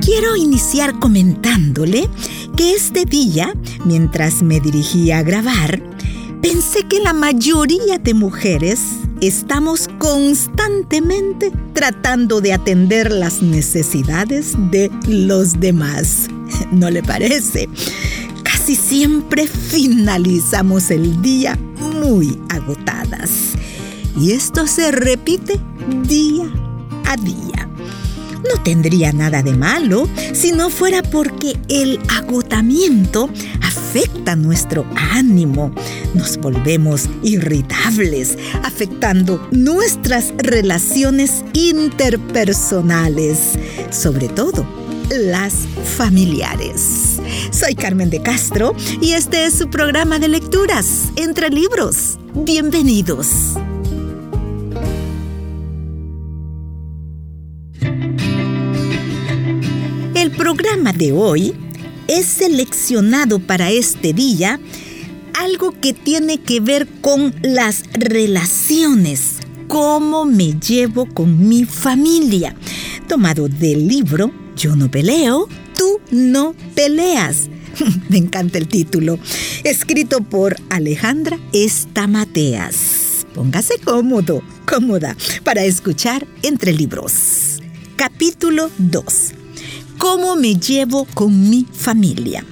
Quiero iniciar comentándole que este día, mientras me dirigía a grabar, pensé que la mayoría de mujeres estamos constantemente tratando de atender las necesidades de los demás. ¿No le parece? Casi siempre finalizamos el día muy agotadas. Y esto se repite día a día. No tendría nada de malo si no fuera porque el agotamiento afecta nuestro ánimo. Nos volvemos irritables, afectando nuestras relaciones interpersonales, sobre todo las familiares. Soy Carmen de Castro y este es su programa de lecturas entre libros. Bienvenidos. Programa de hoy es seleccionado para este día algo que tiene que ver con las relaciones, cómo me llevo con mi familia, tomado del libro Yo no peleo, tú no peleas. me encanta el título, escrito por Alejandra Estamateas. Póngase cómodo, cómoda, para escuchar entre libros. Capítulo 2 cómo me llevo con mi familia.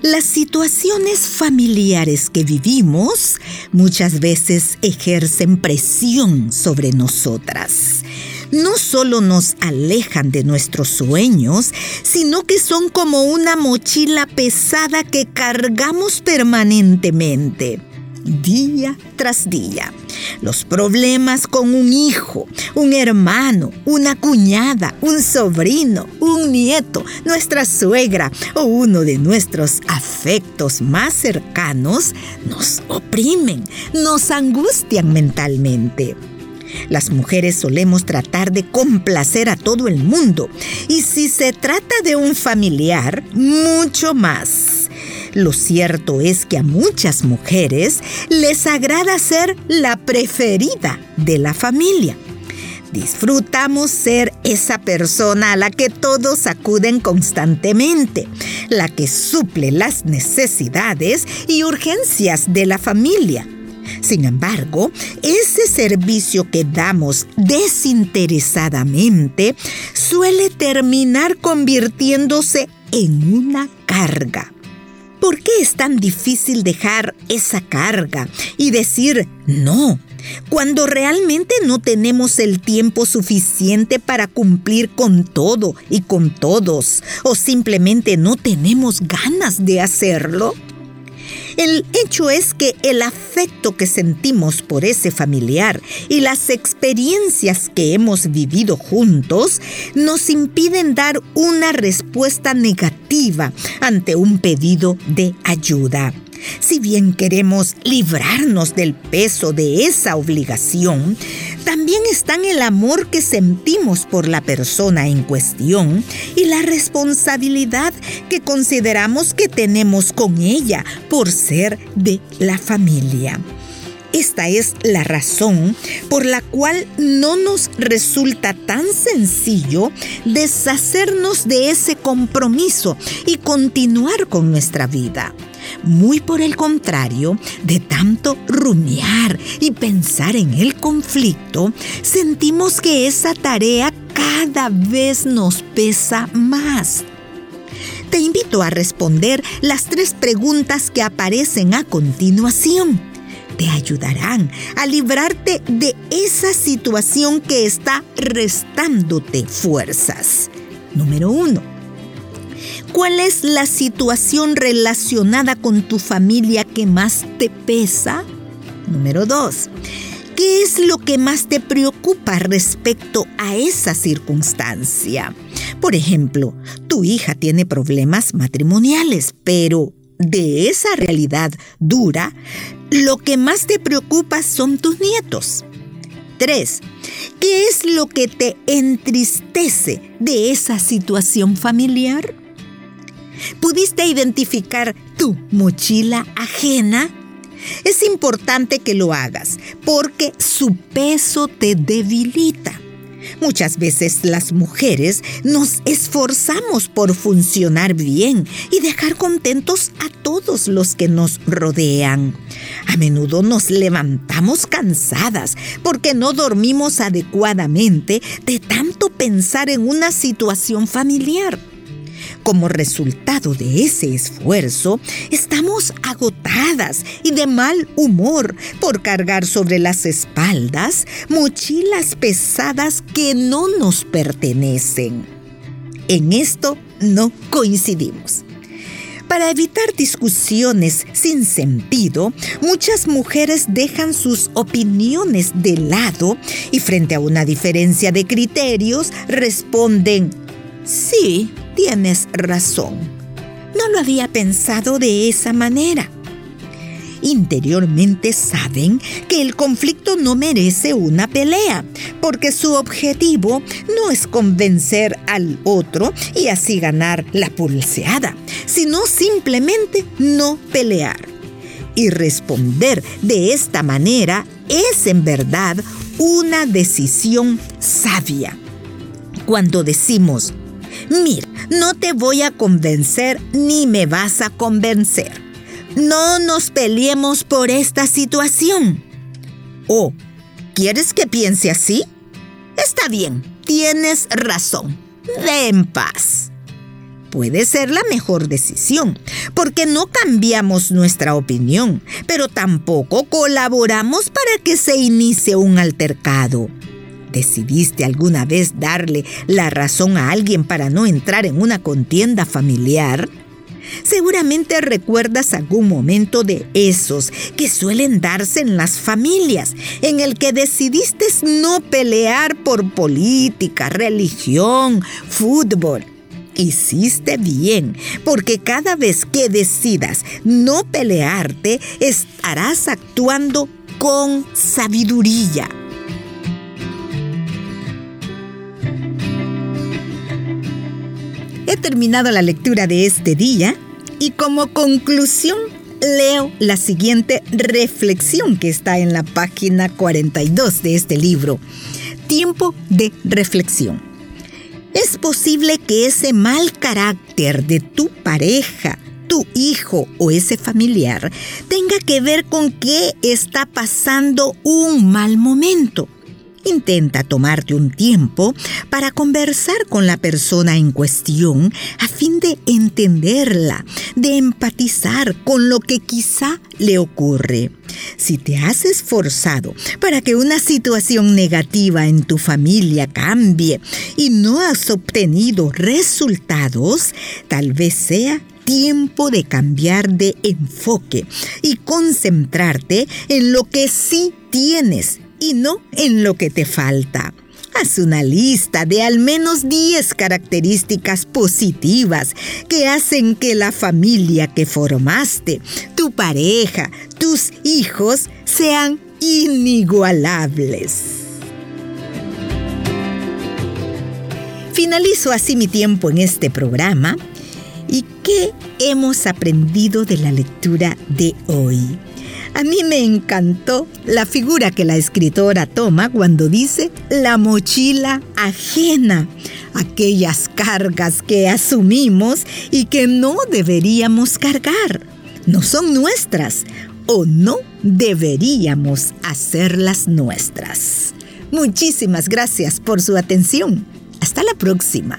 Las situaciones familiares que vivimos muchas veces ejercen presión sobre nosotras. No solo nos alejan de nuestros sueños, sino que son como una mochila pesada que cargamos permanentemente día tras día. Los problemas con un hijo, un hermano, una cuñada, un sobrino, un nieto, nuestra suegra o uno de nuestros afectos más cercanos nos oprimen, nos angustian mentalmente. Las mujeres solemos tratar de complacer a todo el mundo y si se trata de un familiar, mucho más. Lo cierto es que a muchas mujeres les agrada ser la preferida de la familia. Disfrutamos ser esa persona a la que todos acuden constantemente, la que suple las necesidades y urgencias de la familia. Sin embargo, ese servicio que damos desinteresadamente suele terminar convirtiéndose en una carga. ¿Por qué es tan difícil dejar esa carga y decir no cuando realmente no tenemos el tiempo suficiente para cumplir con todo y con todos o simplemente no tenemos ganas de hacerlo? El hecho es que el afecto que sentimos por ese familiar y las experiencias que hemos vivido juntos nos impiden dar una respuesta negativa ante un pedido de ayuda. Si bien queremos librarnos del peso de esa obligación, también están el amor que sentimos por la persona en cuestión y la responsabilidad que consideramos que tenemos con ella por ser de la familia. Esta es la razón por la cual no nos resulta tan sencillo deshacernos de ese compromiso y continuar con nuestra vida. Muy por el contrario, de tanto rumiar y pensar en el conflicto, sentimos que esa tarea cada vez nos pesa más. Te invito a responder las tres preguntas que aparecen a continuación. Te ayudarán a librarte de esa situación que está restándote fuerzas. Número uno ¿Cuál es la situación relacionada con tu familia que más te pesa? Número dos, ¿qué es lo que más te preocupa respecto a esa circunstancia? Por ejemplo, tu hija tiene problemas matrimoniales, pero de esa realidad dura, lo que más te preocupa son tus nietos. 3. ¿Qué es lo que te entristece de esa situación familiar? ¿Pudiste identificar tu mochila ajena? Es importante que lo hagas porque su peso te debilita. Muchas veces las mujeres nos esforzamos por funcionar bien y dejar contentos a todos los que nos rodean. A menudo nos levantamos cansadas porque no dormimos adecuadamente de tanto pensar en una situación familiar. Como resultado de ese esfuerzo, estamos agotadas y de mal humor por cargar sobre las espaldas mochilas pesadas que no nos pertenecen. En esto no coincidimos. Para evitar discusiones sin sentido, muchas mujeres dejan sus opiniones de lado y frente a una diferencia de criterios responden, sí, tienes razón. No lo había pensado de esa manera. Interiormente saben que el conflicto no merece una pelea, porque su objetivo no es convencer al otro y así ganar la pulseada, sino simplemente no pelear. Y responder de esta manera es en verdad una decisión sabia. Cuando decimos, mira, no te voy a convencer ni me vas a convencer. No nos peleemos por esta situación. ¿O quieres que piense así? Está bien, tienes razón. Ve en paz. Puede ser la mejor decisión, porque no cambiamos nuestra opinión, pero tampoco colaboramos para que se inicie un altercado. ¿Decidiste alguna vez darle la razón a alguien para no entrar en una contienda familiar? Seguramente recuerdas algún momento de esos que suelen darse en las familias, en el que decidiste no pelear por política, religión, fútbol. Hiciste bien, porque cada vez que decidas no pelearte, estarás actuando con sabiduría. He terminado la lectura de este día y como conclusión leo la siguiente reflexión que está en la página 42 de este libro. Tiempo de reflexión. Es posible que ese mal carácter de tu pareja, tu hijo o ese familiar tenga que ver con que está pasando un mal momento. Intenta tomarte un tiempo para conversar con la persona en cuestión a fin de entenderla, de empatizar con lo que quizá le ocurre. Si te has esforzado para que una situación negativa en tu familia cambie y no has obtenido resultados, tal vez sea tiempo de cambiar de enfoque y concentrarte en lo que sí tienes en lo que te falta. Haz una lista de al menos 10 características positivas que hacen que la familia que formaste, tu pareja, tus hijos sean inigualables. Finalizo así mi tiempo en este programa. ¿Y qué hemos aprendido de la lectura de hoy? A mí me encantó la figura que la escritora toma cuando dice la mochila ajena, aquellas cargas que asumimos y que no deberíamos cargar. No son nuestras o no deberíamos hacerlas nuestras. Muchísimas gracias por su atención. Hasta la próxima.